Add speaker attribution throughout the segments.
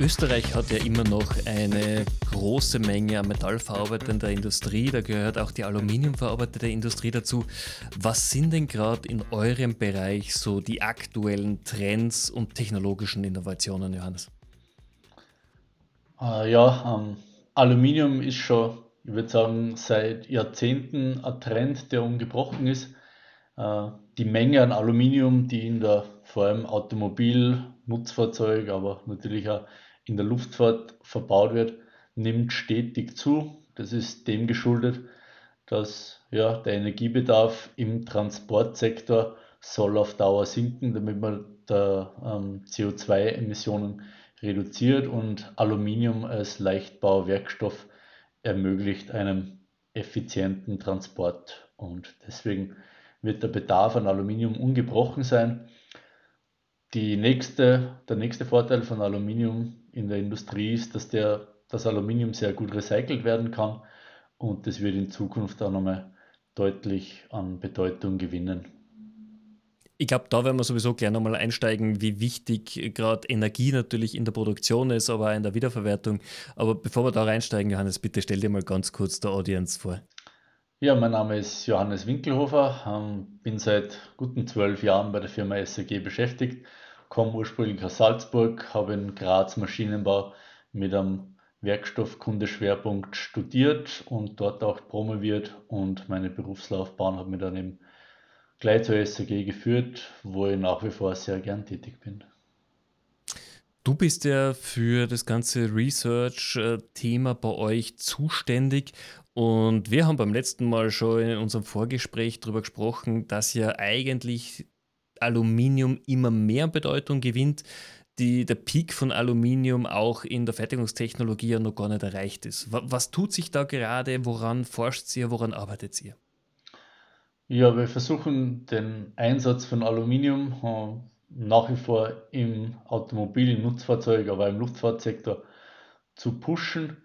Speaker 1: Österreich hat ja immer noch eine große Menge an metallverarbeitender Industrie, da gehört auch die aluminiumverarbeitende Industrie dazu. Was sind denn gerade in eurem Bereich so die aktuellen Trends und technologischen Innovationen, Johannes?
Speaker 2: Äh, ja, ähm, Aluminium ist schon, ich würde sagen, seit Jahrzehnten ein Trend, der ungebrochen ist. Äh, die Menge an Aluminium, die in der vor allem Automobil, Nutzfahrzeug, aber natürlich auch in der Luftfahrt verbaut wird, nimmt stetig zu. Das ist dem geschuldet, dass ja, der Energiebedarf im Transportsektor soll auf Dauer sinken, damit man der ähm, CO2-Emissionen reduziert und Aluminium als Leichtbauwerkstoff ermöglicht einen effizienten Transport. Und deswegen wird der Bedarf an Aluminium ungebrochen sein. Die nächste, der nächste Vorteil von Aluminium in der Industrie ist, dass der, das Aluminium sehr gut recycelt werden kann und das wird in Zukunft auch nochmal deutlich an Bedeutung gewinnen.
Speaker 1: Ich glaube, da werden wir sowieso gleich nochmal einsteigen, wie wichtig gerade Energie natürlich in der Produktion ist, aber auch in der Wiederverwertung. Aber bevor wir da reinsteigen, Johannes, bitte stell dir mal ganz kurz der Audience vor.
Speaker 2: Ja, mein Name ist Johannes Winkelhofer, ähm, bin seit guten zwölf Jahren bei der Firma SAG beschäftigt komme ursprünglich aus Salzburg, habe in Graz Maschinenbau mit einem Werkstoffkundeschwerpunkt studiert und dort auch promoviert und meine Berufslaufbahn hat mich dann eben gleich zur SAG geführt, wo ich nach wie vor sehr gern tätig bin.
Speaker 1: Du bist ja für das ganze Research-Thema bei euch zuständig und wir haben beim letzten Mal schon in unserem Vorgespräch darüber gesprochen, dass ja eigentlich Aluminium immer mehr Bedeutung gewinnt, die, der Peak von Aluminium auch in der Fertigungstechnologie ja noch gar nicht erreicht ist. Was tut sich da gerade? Woran forscht ihr? Woran arbeitet ihr?
Speaker 2: Ja, wir versuchen den Einsatz von Aluminium äh, nach wie vor im Automobil, im Nutzfahrzeug, aber im Luftfahrtsektor zu pushen.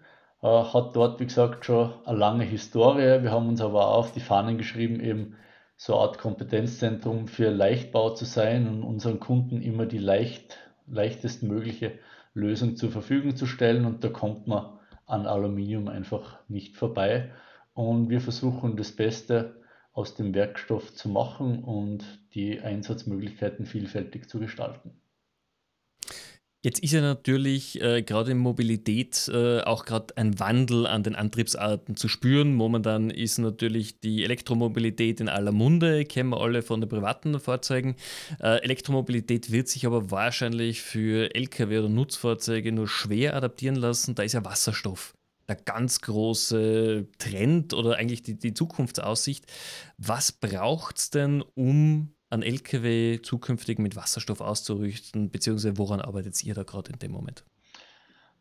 Speaker 2: Äh, hat dort, wie gesagt, schon eine lange Historie. Wir haben uns aber auch auf die Fahnen geschrieben, eben so eine Art Kompetenzzentrum für Leichtbau zu sein und unseren Kunden immer die leicht, leichtestmögliche Lösung zur Verfügung zu stellen. Und da kommt man an Aluminium einfach nicht vorbei. Und wir versuchen das Beste aus dem Werkstoff zu machen und die Einsatzmöglichkeiten vielfältig zu gestalten.
Speaker 1: Jetzt ist ja natürlich äh, gerade in Mobilität äh, auch gerade ein Wandel an den Antriebsarten zu spüren. Momentan ist natürlich die Elektromobilität in aller Munde, kennen wir alle von den privaten Fahrzeugen. Äh, Elektromobilität wird sich aber wahrscheinlich für Lkw oder Nutzfahrzeuge nur schwer adaptieren lassen. Da ist ja Wasserstoff der ganz große Trend oder eigentlich die, die Zukunftsaussicht. Was braucht es denn, um an Lkw zukünftig mit Wasserstoff auszurüsten, beziehungsweise woran arbeitet ihr da gerade in dem Moment?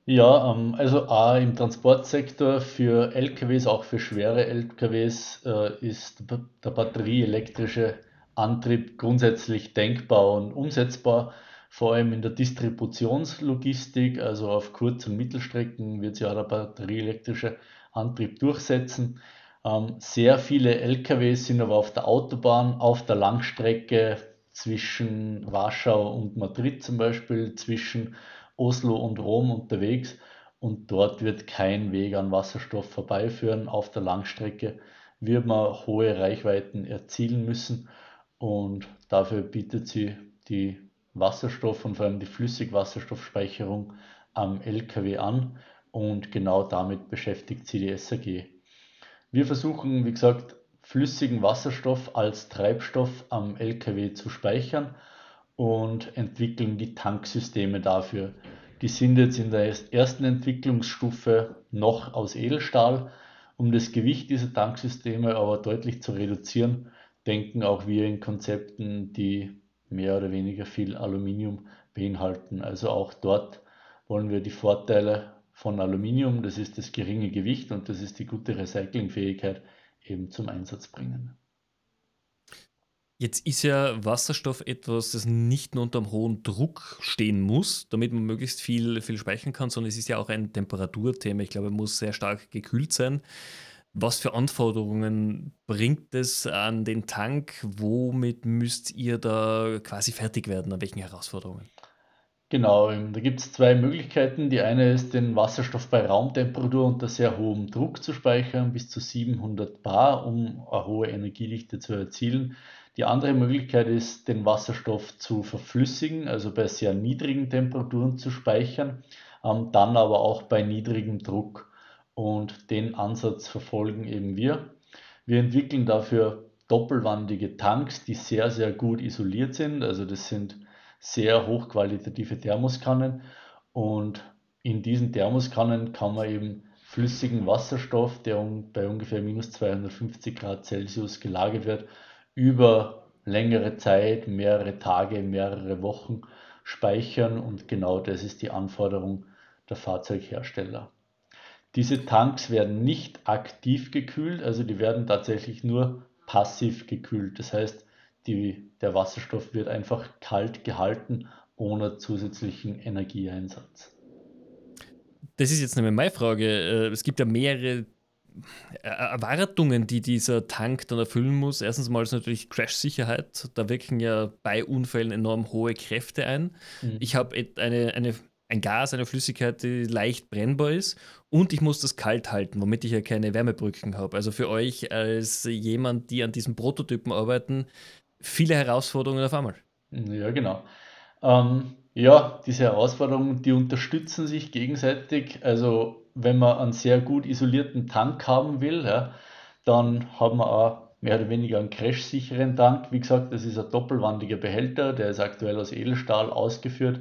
Speaker 2: Ja, ähm, also A, im Transportsektor für LKWs, auch für schwere LKWs, äh, ist der batterieelektrische Antrieb grundsätzlich denkbar und umsetzbar. Vor allem in der Distributionslogistik, also auf Kurz- und Mittelstrecken, wird sich auch der batterieelektrische Antrieb durchsetzen. Ähm, sehr viele LKWs sind aber auf der Autobahn, auf der Langstrecke zwischen Warschau und Madrid zum Beispiel, zwischen Oslo und Rom unterwegs und dort wird kein Weg an Wasserstoff vorbeiführen. Auf der Langstrecke wird man hohe Reichweiten erzielen müssen und dafür bietet sie die Wasserstoff und vor allem die Flüssigwasserstoffspeicherung am LKW an und genau damit beschäftigt sie die SAG. Wir versuchen, wie gesagt, flüssigen Wasserstoff als Treibstoff am LKW zu speichern und entwickeln die Tanksysteme dafür. Die sind jetzt in der ersten Entwicklungsstufe noch aus Edelstahl. Um das Gewicht dieser Tanksysteme aber deutlich zu reduzieren, denken auch wir in Konzepten, die mehr oder weniger viel Aluminium beinhalten. Also auch dort wollen wir die Vorteile von Aluminium, das ist das geringe Gewicht und das ist die gute Recyclingfähigkeit, eben zum Einsatz bringen.
Speaker 1: Jetzt ist ja Wasserstoff etwas, das nicht nur unter einem hohen Druck stehen muss, damit man möglichst viel, viel speichern kann, sondern es ist ja auch ein Temperaturthema. Ich glaube, es muss sehr stark gekühlt sein. Was für Anforderungen bringt es an den Tank? Womit müsst ihr da quasi fertig werden? An welchen Herausforderungen?
Speaker 2: Genau, ähm, da gibt es zwei Möglichkeiten. Die eine ist, den Wasserstoff bei Raumtemperatur unter sehr hohem Druck zu speichern, bis zu 700 bar, um eine hohe Energiedichte zu erzielen. Die andere Möglichkeit ist, den Wasserstoff zu verflüssigen, also bei sehr niedrigen Temperaturen zu speichern, ähm, dann aber auch bei niedrigem Druck. Und den Ansatz verfolgen eben wir. Wir entwickeln dafür doppelwandige Tanks, die sehr, sehr gut isoliert sind. Also das sind sehr hochqualitative Thermoskannen und in diesen Thermoskannen kann man eben flüssigen Wasserstoff, der bei ungefähr minus 250 Grad Celsius gelagert wird, über längere Zeit, mehrere Tage, mehrere Wochen speichern und genau das ist die Anforderung der Fahrzeughersteller. Diese Tanks werden nicht aktiv gekühlt, also die werden tatsächlich nur passiv gekühlt. Das heißt, die, der Wasserstoff wird einfach kalt gehalten ohne zusätzlichen Energieeinsatz.
Speaker 1: Das ist jetzt nämlich meine Frage. Äh, es gibt ja mehrere äh, Erwartungen, die dieser Tank dann erfüllen muss. Erstens mal ist natürlich Crash-Sicherheit. Da wirken ja bei Unfällen enorm hohe Kräfte ein. Mhm. Ich habe eine, eine, ein Gas, eine Flüssigkeit, die leicht brennbar ist. Und ich muss das kalt halten, womit ich ja keine Wärmebrücken habe. Also für euch als jemand, die an diesen Prototypen arbeiten, viele Herausforderungen auf einmal.
Speaker 2: Ja, genau. Ähm, ja, diese Herausforderungen, die unterstützen sich gegenseitig. Also wenn man einen sehr gut isolierten Tank haben will, ja, dann haben wir auch mehr oder weniger einen crashsicheren Tank. Wie gesagt, das ist ein doppelwandiger Behälter, der ist aktuell aus Edelstahl ausgeführt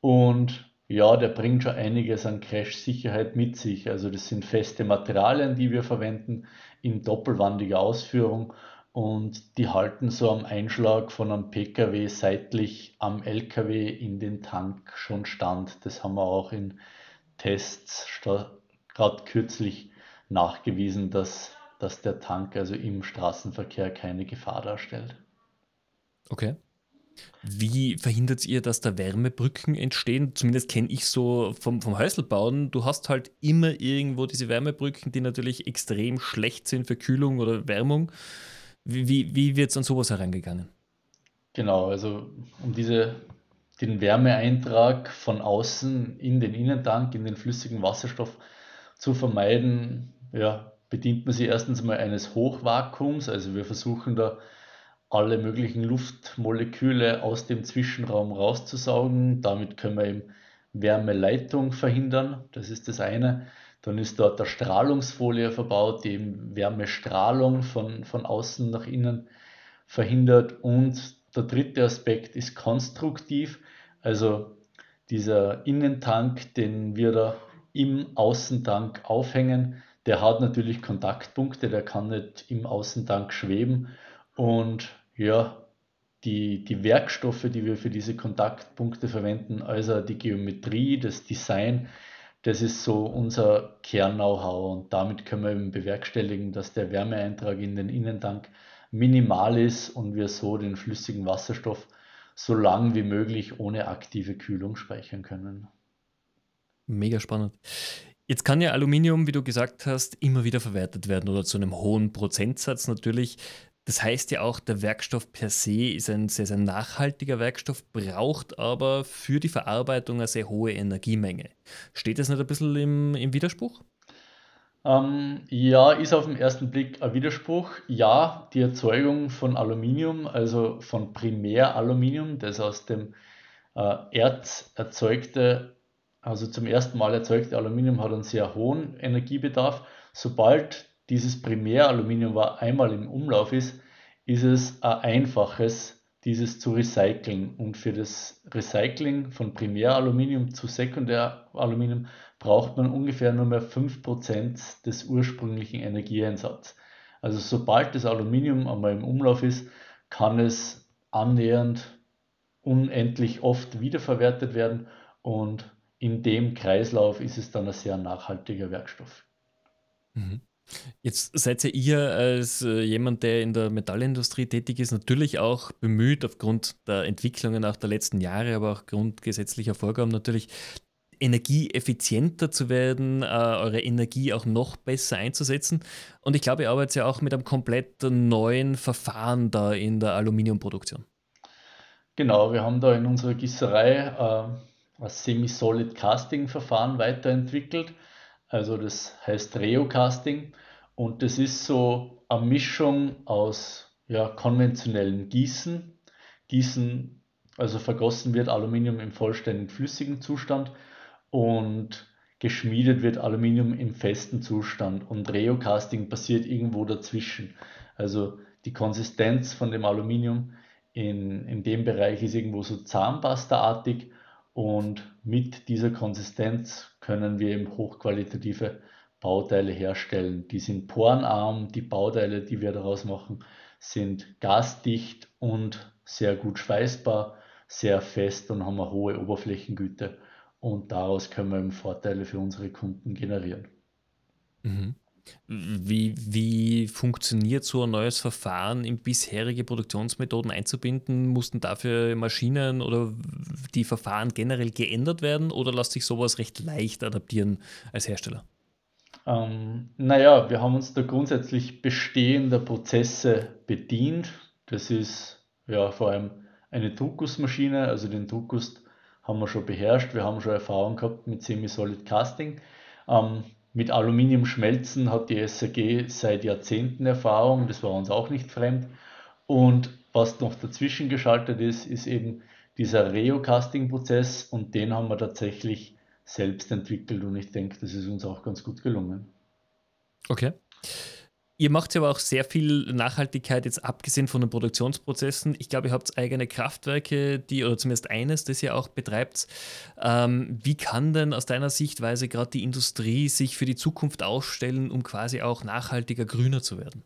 Speaker 2: und ja, der bringt schon einiges an Crash-Sicherheit mit sich. Also das sind feste Materialien, die wir verwenden in doppelwandiger Ausführung und die halten so am Einschlag von einem Pkw seitlich am Lkw in den Tank schon stand. Das haben wir auch in Tests gerade kürzlich nachgewiesen, dass, dass der Tank also im Straßenverkehr keine Gefahr darstellt.
Speaker 1: Okay. Wie verhindert ihr, dass da Wärmebrücken entstehen? Zumindest kenne ich so vom, vom Häuselbauen. Du hast halt immer irgendwo diese Wärmebrücken, die natürlich extrem schlecht sind für Kühlung oder Wärmung. Wie, wie wird es an sowas herangegangen?
Speaker 2: Genau, also um diese, den Wärmeeintrag von außen in den Innentank, in den flüssigen Wasserstoff zu vermeiden, ja, bedient man sich erstens mal eines Hochvakuums. Also wir versuchen da alle möglichen Luftmoleküle aus dem Zwischenraum rauszusaugen. Damit können wir eben Wärmeleitung verhindern. Das ist das eine. Dann ist dort eine Strahlungsfolie verbaut, die eben Wärmestrahlung von, von außen nach innen verhindert. Und der dritte Aspekt ist konstruktiv, also dieser Innentank, den wir da im Außentank aufhängen, der hat natürlich Kontaktpunkte, der kann nicht im Außentank schweben. Und ja, die, die Werkstoffe, die wir für diese Kontaktpunkte verwenden, also die Geometrie, das Design, das ist so unser Kern-Know-how und damit können wir eben bewerkstelligen, dass der Wärmeeintrag in den Innentank minimal ist und wir so den flüssigen Wasserstoff so lang wie möglich ohne aktive Kühlung speichern können.
Speaker 1: Mega spannend. Jetzt kann ja Aluminium, wie du gesagt hast, immer wieder verwertet werden oder zu einem hohen Prozentsatz natürlich. Das heißt ja auch, der Werkstoff per se ist ein sehr, sehr nachhaltiger Werkstoff, braucht aber für die Verarbeitung eine sehr hohe Energiemenge. Steht das nicht ein bisschen im, im Widerspruch?
Speaker 2: Ähm, ja, ist auf den ersten Blick ein Widerspruch. Ja, die Erzeugung von Aluminium, also von Primäraluminium, das aus dem äh, Erz erzeugte, also zum ersten Mal erzeugte Aluminium hat einen sehr hohen Energiebedarf. Sobald dieses Primäraluminium einmal im Umlauf ist, ist es ein einfaches, dieses zu recyceln. Und für das Recycling von Primäraluminium zu Sekundäraluminium braucht man ungefähr nur mehr 5% des ursprünglichen Energieeinsatzes. Also sobald das Aluminium einmal im Umlauf ist, kann es annähernd unendlich oft wiederverwertet werden und in dem Kreislauf ist es dann ein sehr nachhaltiger Werkstoff.
Speaker 1: Mhm. Jetzt seid ihr als äh, jemand, der in der Metallindustrie tätig ist, natürlich auch bemüht, aufgrund der Entwicklungen auch der letzten Jahre, aber auch grundgesetzlicher Vorgaben natürlich, energieeffizienter zu werden, äh, eure Energie auch noch besser einzusetzen. Und ich glaube, ihr arbeitet ja auch mit einem komplett neuen Verfahren da in der Aluminiumproduktion.
Speaker 2: Genau, wir haben da in unserer Gießerei äh, ein Semi-Solid Casting Verfahren weiterentwickelt. Also das heißt Reocasting und das ist so eine Mischung aus ja, konventionellen Gießen. Gießen, also vergossen wird Aluminium im vollständig flüssigen Zustand und geschmiedet wird Aluminium im festen Zustand und Reocasting passiert irgendwo dazwischen. Also die Konsistenz von dem Aluminium in, in dem Bereich ist irgendwo so zahnpastaartig und mit dieser Konsistenz können wir eben hochqualitative Bauteile herstellen. Die sind porenarm, die Bauteile, die wir daraus machen, sind gasdicht und sehr gut schweißbar, sehr fest und haben eine hohe Oberflächengüte und daraus können wir eben Vorteile für unsere Kunden generieren.
Speaker 1: Mhm. Wie, wie funktioniert so ein neues Verfahren in bisherige Produktionsmethoden einzubinden? Mussten dafür Maschinen oder die Verfahren generell geändert werden oder lässt sich sowas recht leicht adaptieren als Hersteller?
Speaker 2: Ähm, naja, wir haben uns da grundsätzlich bestehender Prozesse bedient. Das ist ja vor allem eine Druckgussmaschine, also den Druckguss haben wir schon beherrscht. Wir haben schon Erfahrung gehabt mit Semi-Solid Casting. Ähm, mit Aluminiumschmelzen hat die SAG seit Jahrzehnten Erfahrung, das war uns auch nicht fremd. Und was noch dazwischen geschaltet ist, ist eben dieser Reo-Casting-Prozess und den haben wir tatsächlich selbst entwickelt und ich denke, das ist uns auch ganz gut gelungen.
Speaker 1: Okay. Ihr macht ja aber auch sehr viel Nachhaltigkeit, jetzt abgesehen von den Produktionsprozessen. Ich glaube, ihr habt eigene Kraftwerke, die, oder zumindest eines, das ihr auch betreibt. Ähm, wie kann denn aus deiner Sichtweise gerade die Industrie sich für die Zukunft aufstellen, um quasi auch nachhaltiger, grüner zu werden?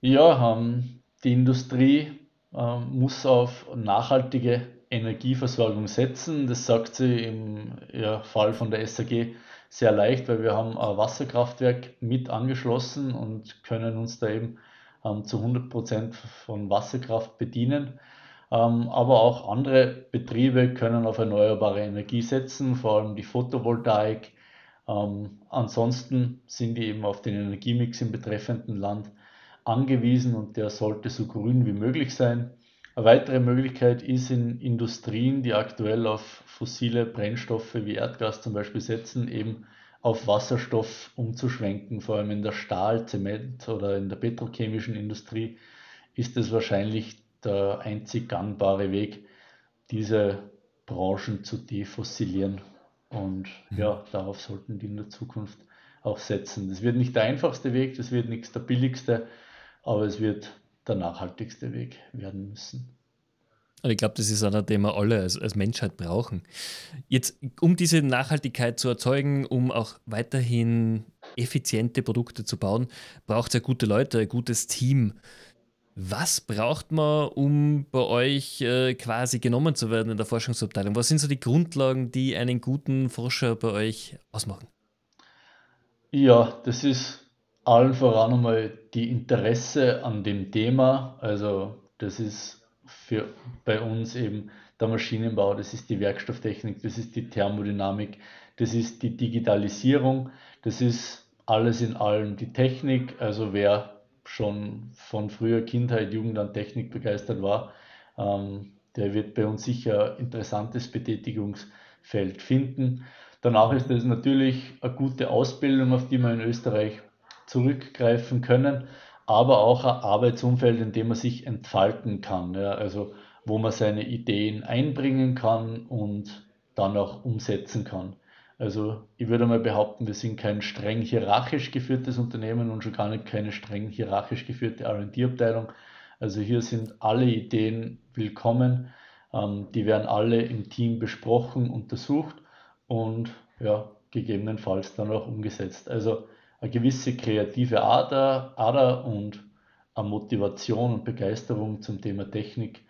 Speaker 2: Ja, ähm, die Industrie ähm, muss auf nachhaltige Energieversorgung setzen. Das sagt sie im ja, Fall von der SAG sehr leicht, weil wir haben ein Wasserkraftwerk mit angeschlossen und können uns da eben ähm, zu 100 Prozent von Wasserkraft bedienen. Ähm, aber auch andere Betriebe können auf erneuerbare Energie setzen, vor allem die Photovoltaik. Ähm, ansonsten sind die eben auf den Energiemix im betreffenden Land angewiesen und der sollte so grün wie möglich sein. Eine weitere Möglichkeit ist in Industrien, die aktuell auf fossile Brennstoffe wie Erdgas zum Beispiel setzen, eben auf Wasserstoff umzuschwenken. Vor allem in der Stahl-, Zement- oder in der petrochemischen Industrie ist es wahrscheinlich der einzig gangbare Weg, diese Branchen zu defossilieren. Und mhm. ja, darauf sollten die in der Zukunft auch setzen. Das wird nicht der einfachste Weg, das wird nicht der billigste, aber es wird der nachhaltigste Weg werden müssen.
Speaker 1: Und ich glaube, das ist einer, den wir alle als, als Menschheit brauchen. Jetzt, um diese Nachhaltigkeit zu erzeugen, um auch weiterhin effiziente Produkte zu bauen, braucht es ja gute Leute, ein gutes Team. Was braucht man, um bei euch äh, quasi genommen zu werden in der Forschungsabteilung? Was sind so die Grundlagen, die einen guten Forscher bei euch ausmachen?
Speaker 2: Ja, das ist allen voran einmal die Interesse an dem Thema. Also das ist für bei uns eben der Maschinenbau, das ist die Werkstofftechnik, das ist die Thermodynamik, das ist die Digitalisierung, das ist alles in allem die Technik. Also wer schon von früher Kindheit, Jugend an Technik begeistert war, ähm, der wird bei uns sicher ein interessantes Betätigungsfeld finden. Danach ist es natürlich eine gute Ausbildung, auf die man in Österreich zurückgreifen können, aber auch ein Arbeitsumfeld, in dem man sich entfalten kann. Ja, also wo man seine Ideen einbringen kann und dann auch umsetzen kann. Also ich würde mal behaupten, wir sind kein streng hierarchisch geführtes Unternehmen und schon gar nicht keine streng hierarchisch geführte RD-Abteilung. Also hier sind alle Ideen willkommen. Ähm, die werden alle im Team besprochen, untersucht und ja, gegebenenfalls dann auch umgesetzt. Also eine gewisse kreative Ader, Ader und eine Motivation und Begeisterung zum Thema Technik,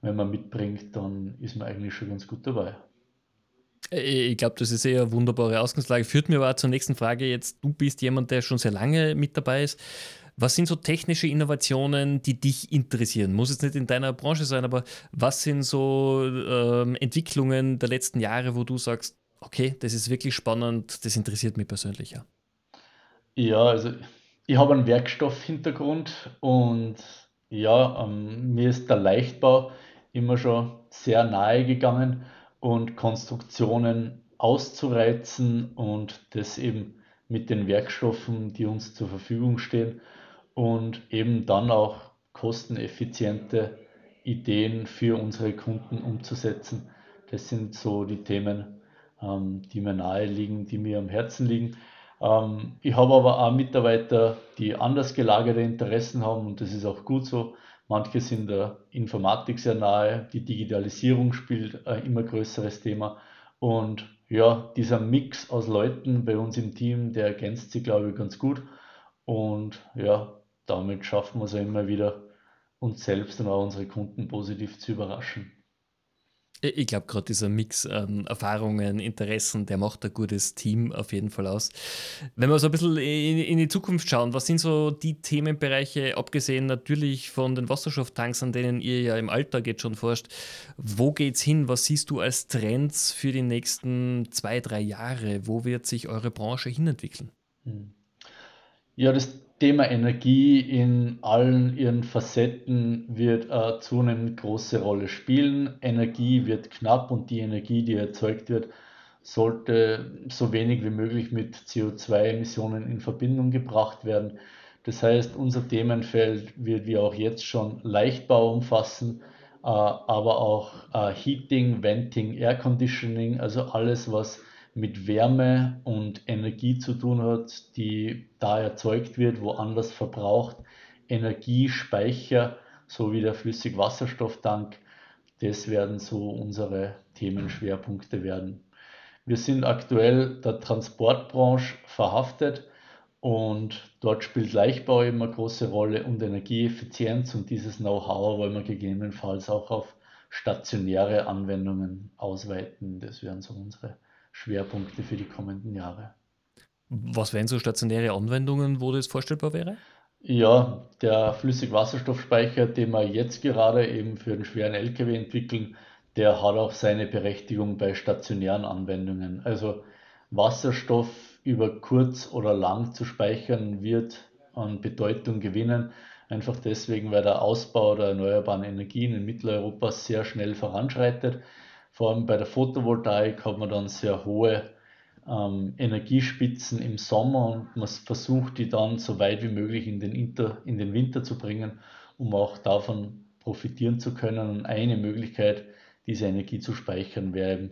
Speaker 2: wenn man mitbringt, dann ist man eigentlich schon ganz gut dabei.
Speaker 1: Äh, ich glaube, das ist eher eine wunderbare Ausgangslage. Führt mir aber zur nächsten Frage jetzt. Du bist jemand, der schon sehr lange mit dabei ist. Was sind so technische Innovationen, die dich interessieren? Muss jetzt nicht in deiner Branche sein, aber was sind so ähm, Entwicklungen der letzten Jahre, wo du sagst, okay, das ist wirklich spannend, das interessiert mich persönlich ja.
Speaker 2: Ja, also ich habe einen Werkstoffhintergrund und ja, ähm, mir ist der Leichtbau immer schon sehr nahe gegangen und Konstruktionen auszureizen und das eben mit den Werkstoffen, die uns zur Verfügung stehen und eben dann auch kosteneffiziente Ideen für unsere Kunden umzusetzen. Das sind so die Themen, ähm, die mir nahe liegen, die mir am Herzen liegen. Ähm, ich habe aber auch Mitarbeiter, die anders gelagerte Interessen haben und das ist auch gut so. Manche sind der Informatik sehr nahe, die Digitalisierung spielt ein immer größeres Thema und ja, dieser Mix aus Leuten bei uns im Team, der ergänzt sich, glaube ich, ganz gut und ja, damit schaffen wir es ja immer wieder, uns selbst und auch unsere Kunden positiv zu überraschen.
Speaker 1: Ich glaube, gerade dieser Mix an Erfahrungen, Interessen, der macht ein gutes Team auf jeden Fall aus. Wenn wir so ein bisschen in, in, die Zukunft schauen, was sind so die Themenbereiche, abgesehen natürlich von den Wasserstofftanks, an denen ihr ja im Alltag jetzt schon forscht, wo geht es hin? Was siehst du als Trends für die nächsten zwei, drei Jahre? Wo wird sich eure Branche hinentwickeln? Hm.
Speaker 2: Ja, das Thema Energie in allen ihren Facetten wird eine zunehmend große Rolle spielen. Energie wird knapp und die Energie, die erzeugt wird, sollte so wenig wie möglich mit CO2-Emissionen in Verbindung gebracht werden. Das heißt, unser Themenfeld wird wie auch jetzt schon Leichtbau umfassen, äh, aber auch äh, Heating, Venting, Air Conditioning, also alles, was mit Wärme und Energie zu tun hat, die da erzeugt wird, woanders verbraucht. Energiespeicher sowie der Flüssigwasserstofftank, das werden so unsere Themenschwerpunkte werden. Wir sind aktuell der Transportbranche verhaftet und dort spielt Leichtbau eben eine große Rolle und Energieeffizienz und dieses Know-how wollen wir gegebenenfalls auch auf stationäre Anwendungen ausweiten. Das wären so unsere Schwerpunkte für die kommenden Jahre.
Speaker 1: Was wären so stationäre Anwendungen, wo das vorstellbar wäre?
Speaker 2: Ja, der Flüssigwasserstoffspeicher, den wir jetzt gerade eben für den schweren LKW entwickeln, der hat auch seine Berechtigung bei stationären Anwendungen. Also Wasserstoff über kurz oder lang zu speichern wird an Bedeutung gewinnen. Einfach deswegen, weil der Ausbau der erneuerbaren Energien in Mitteleuropa sehr schnell voranschreitet. Vor allem bei der Photovoltaik hat man dann sehr hohe ähm, Energiespitzen im Sommer und man versucht die dann so weit wie möglich in den, Inter, in den Winter zu bringen, um auch davon profitieren zu können. Und eine Möglichkeit, diese Energie zu speichern, wäre eben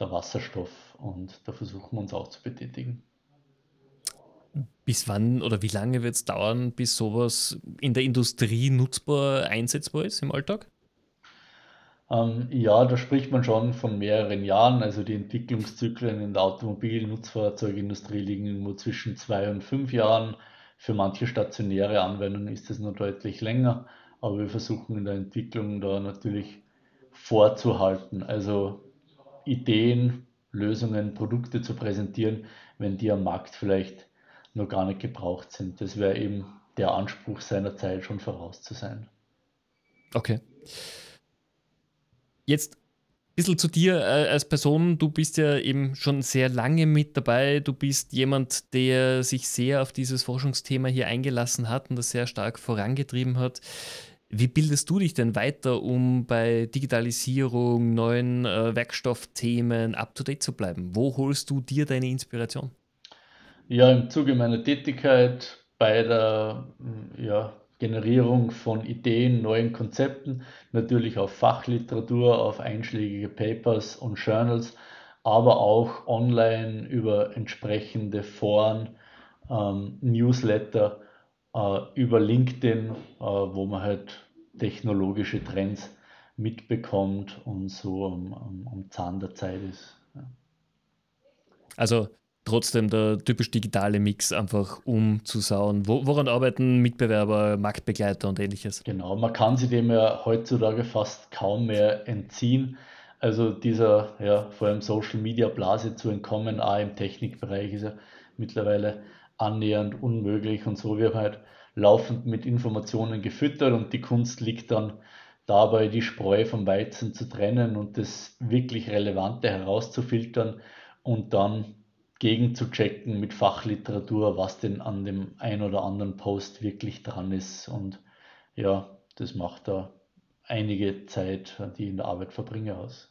Speaker 2: der Wasserstoff und da versuchen wir uns auch zu betätigen.
Speaker 1: Bis wann oder wie lange wird es dauern, bis sowas in der Industrie nutzbar einsetzbar ist im Alltag?
Speaker 2: Ähm, ja, da spricht man schon von mehreren Jahren. Also die Entwicklungszyklen in der Automobil-Nutzfahrzeugindustrie liegen irgendwo zwischen zwei und fünf Jahren. Für manche stationäre Anwendungen ist es noch deutlich länger, aber wir versuchen in der Entwicklung da natürlich vorzuhalten. Also Ideen, Lösungen, Produkte zu präsentieren, wenn die am Markt vielleicht noch gar nicht gebraucht sind. Das wäre eben der Anspruch seiner Zeit schon voraus zu sein.
Speaker 1: Okay. Jetzt ein bisschen zu dir äh, als Person. Du bist ja eben schon sehr lange mit dabei. Du bist jemand, der sich sehr auf dieses Forschungsthema hier eingelassen hat und das sehr stark vorangetrieben hat. Wie bildest du dich denn weiter, um bei Digitalisierung, neuen äh, Werkstoffthemen up-to-date zu bleiben? Wo holst du dir deine Inspiration?
Speaker 2: Ja, im Zuge meiner Tätigkeit bei der ja, Generierung von Ideen, neuen Konzepten, natürlich auf Fachliteratur, auf einschlägige Papers und Journals, aber auch online über entsprechende Foren, ähm, Newsletter, äh, über LinkedIn, äh, wo man halt technologische Trends mitbekommt und so am, am, am Zahn der Zeit ist.
Speaker 1: Also trotzdem der typisch digitale Mix einfach umzusauen. Wo, woran arbeiten Mitbewerber, Marktbegleiter und ähnliches?
Speaker 2: Genau, man kann sich dem ja heutzutage fast kaum mehr entziehen. Also dieser, ja, vor allem Social Media Blase zu entkommen, auch im Technikbereich ist ja mittlerweile annähernd unmöglich und so wird halt laufend mit Informationen gefüttert und die Kunst liegt dann dabei, die Spreu vom Weizen zu trennen und das wirklich Relevante herauszufiltern und dann gegen zu checken mit Fachliteratur, was denn an dem ein oder anderen Post wirklich dran ist. Und ja, das macht da einige Zeit, die ich in der Arbeit verbringe, aus.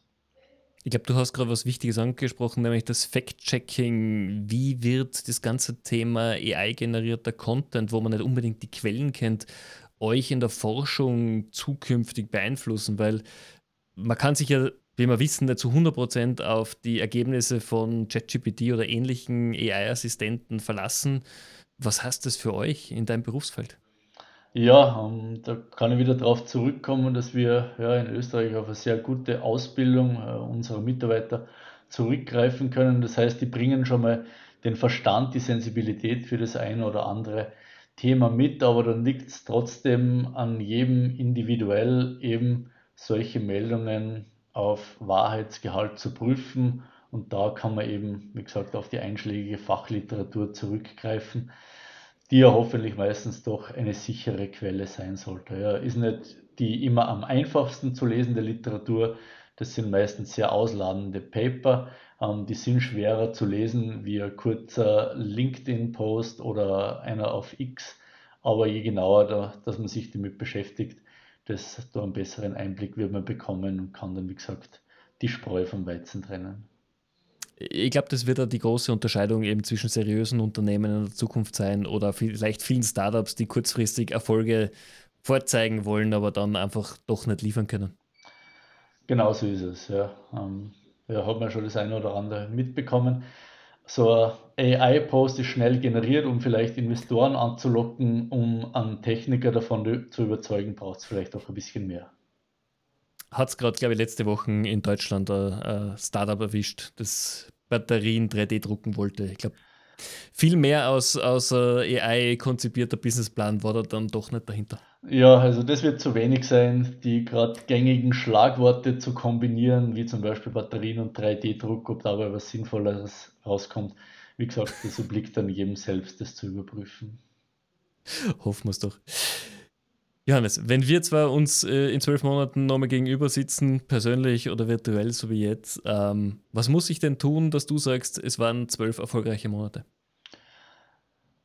Speaker 1: Ich glaube, du hast gerade was Wichtiges angesprochen, nämlich das Fact-Checking. Wie wird das ganze Thema AI-generierter Content, wo man nicht unbedingt die Quellen kennt, euch in der Forschung zukünftig beeinflussen? Weil man kann sich ja, wie wir wissen, zu 100% auf die Ergebnisse von ChatGPT oder ähnlichen AI-Assistenten verlassen. Was heißt das für euch in deinem Berufsfeld?
Speaker 2: Ja, ähm, da kann ich wieder darauf zurückkommen, dass wir ja in Österreich auf eine sehr gute Ausbildung äh, unserer Mitarbeiter zurückgreifen können. Das heißt, die bringen schon mal den Verstand, die Sensibilität für das eine oder andere Thema mit, aber dann liegt es trotzdem an jedem individuell eben solche Meldungen auf Wahrheitsgehalt zu prüfen. Und da kann man eben, wie gesagt, auf die einschlägige Fachliteratur zurückgreifen die ja hoffentlich meistens doch eine sichere Quelle sein sollte. Ja, ist nicht die immer am einfachsten zu lesende Literatur. Das sind meistens sehr ausladende Paper. Ähm, die sind schwerer zu lesen wie ein kurzer LinkedIn-Post oder einer auf X. Aber je genauer, da, dass man sich damit beschäftigt, desto einen besseren Einblick wird man bekommen und kann dann, wie gesagt, die Spreu vom Weizen trennen
Speaker 1: ich glaube, das wird ja die große Unterscheidung eben zwischen seriösen Unternehmen in der Zukunft sein oder vielleicht vielen Startups, die kurzfristig Erfolge vorzeigen wollen, aber dann einfach doch nicht liefern können.
Speaker 2: Genau so ist es, ja. Ähm, ja, hat man schon das eine oder andere mitbekommen. So ein AI-Post ist schnell generiert, um vielleicht Investoren anzulocken, um einen Techniker davon zu überzeugen, braucht es vielleicht auch ein bisschen mehr.
Speaker 1: Hat es gerade, glaube ich, letzte Woche in Deutschland ein Startup erwischt, das Batterien 3D drucken wollte. Ich glaube, viel mehr aus, aus AI konzipierter Businessplan war da dann doch nicht dahinter.
Speaker 2: Ja, also das wird zu wenig sein, die gerade gängigen Schlagworte zu kombinieren, wie zum Beispiel Batterien und 3D-Druck, ob dabei was Sinnvolleres rauskommt. Wie gesagt, das obliegt dann jedem selbst, das zu überprüfen.
Speaker 1: Hoffen wir es doch. Johannes, wenn wir zwar uns äh, in zwölf Monaten nochmal gegenüber sitzen, persönlich oder virtuell, so wie jetzt, ähm, was muss ich denn tun, dass du sagst, es waren zwölf erfolgreiche Monate?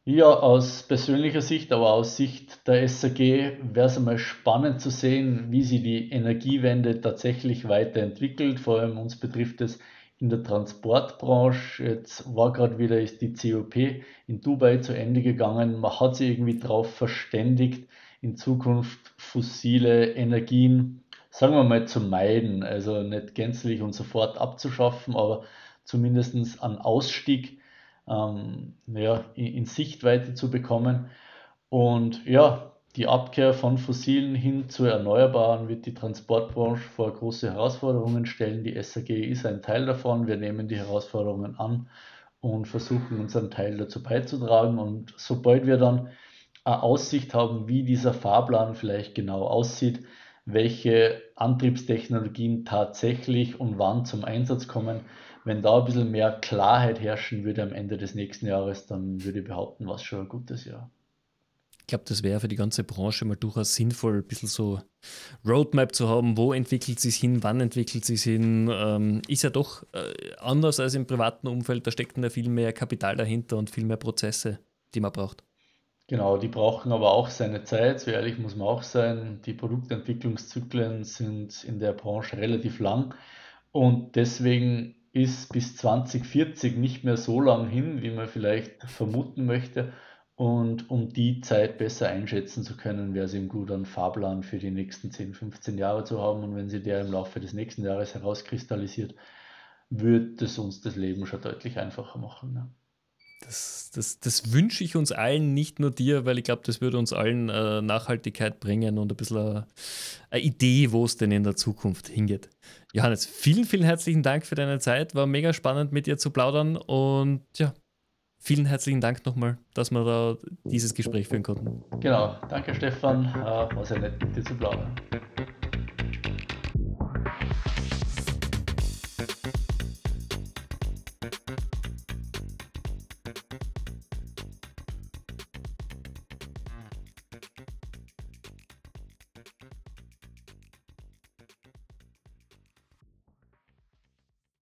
Speaker 2: Ja, aus persönlicher Sicht, aber aus Sicht der SAG wäre es einmal spannend zu sehen, wie sie die Energiewende tatsächlich weiterentwickelt. Vor allem uns betrifft es in der Transportbranche. Jetzt war gerade wieder ist die COP in Dubai zu Ende gegangen. Man hat sich irgendwie darauf verständigt, in Zukunft fossile Energien, sagen wir mal, zu meiden. Also nicht gänzlich und sofort abzuschaffen, aber zumindest einen Ausstieg ähm, ja, in, in Sichtweite zu bekommen. Und ja, die Abkehr von fossilen hin zu erneuerbaren wird die Transportbranche vor große Herausforderungen stellen. Die SAG ist ein Teil davon. Wir nehmen die Herausforderungen an und versuchen unseren Teil dazu beizutragen. Und sobald wir dann eine Aussicht haben, wie dieser Fahrplan vielleicht genau aussieht, welche Antriebstechnologien tatsächlich und wann zum Einsatz kommen. Wenn da ein bisschen mehr Klarheit herrschen würde am Ende des nächsten Jahres, dann würde ich behaupten, was schon ein gutes Jahr.
Speaker 1: Ich glaube, das wäre für die ganze Branche mal durchaus sinnvoll, ein bisschen so Roadmap zu haben, wo entwickelt sich hin, wann entwickelt sich hin. Ähm, ist ja doch äh, anders als im privaten Umfeld, da steckt da viel mehr Kapital dahinter und viel mehr Prozesse, die man braucht.
Speaker 2: Genau, die brauchen aber auch seine Zeit, so ehrlich muss man auch sein. Die Produktentwicklungszyklen sind in der Branche relativ lang und deswegen ist bis 2040 nicht mehr so lang hin, wie man vielleicht vermuten möchte. Und um die Zeit besser einschätzen zu können, wäre es eben gut, einen Fahrplan für die nächsten 10, 15 Jahre zu haben. Und wenn sie der im Laufe des nächsten Jahres herauskristallisiert, wird es uns das Leben schon deutlich einfacher machen. Ne?
Speaker 1: Das, das, das wünsche ich uns allen, nicht nur dir, weil ich glaube, das würde uns allen äh, Nachhaltigkeit bringen und ein bisschen eine, eine Idee, wo es denn in der Zukunft hingeht. Johannes, vielen, vielen herzlichen Dank für deine Zeit. War mega spannend, mit dir zu plaudern und ja, vielen herzlichen Dank nochmal, dass wir da dieses Gespräch führen konnten.
Speaker 2: Genau, danke Stefan. Äh, war sehr nett, mit dir zu plaudern.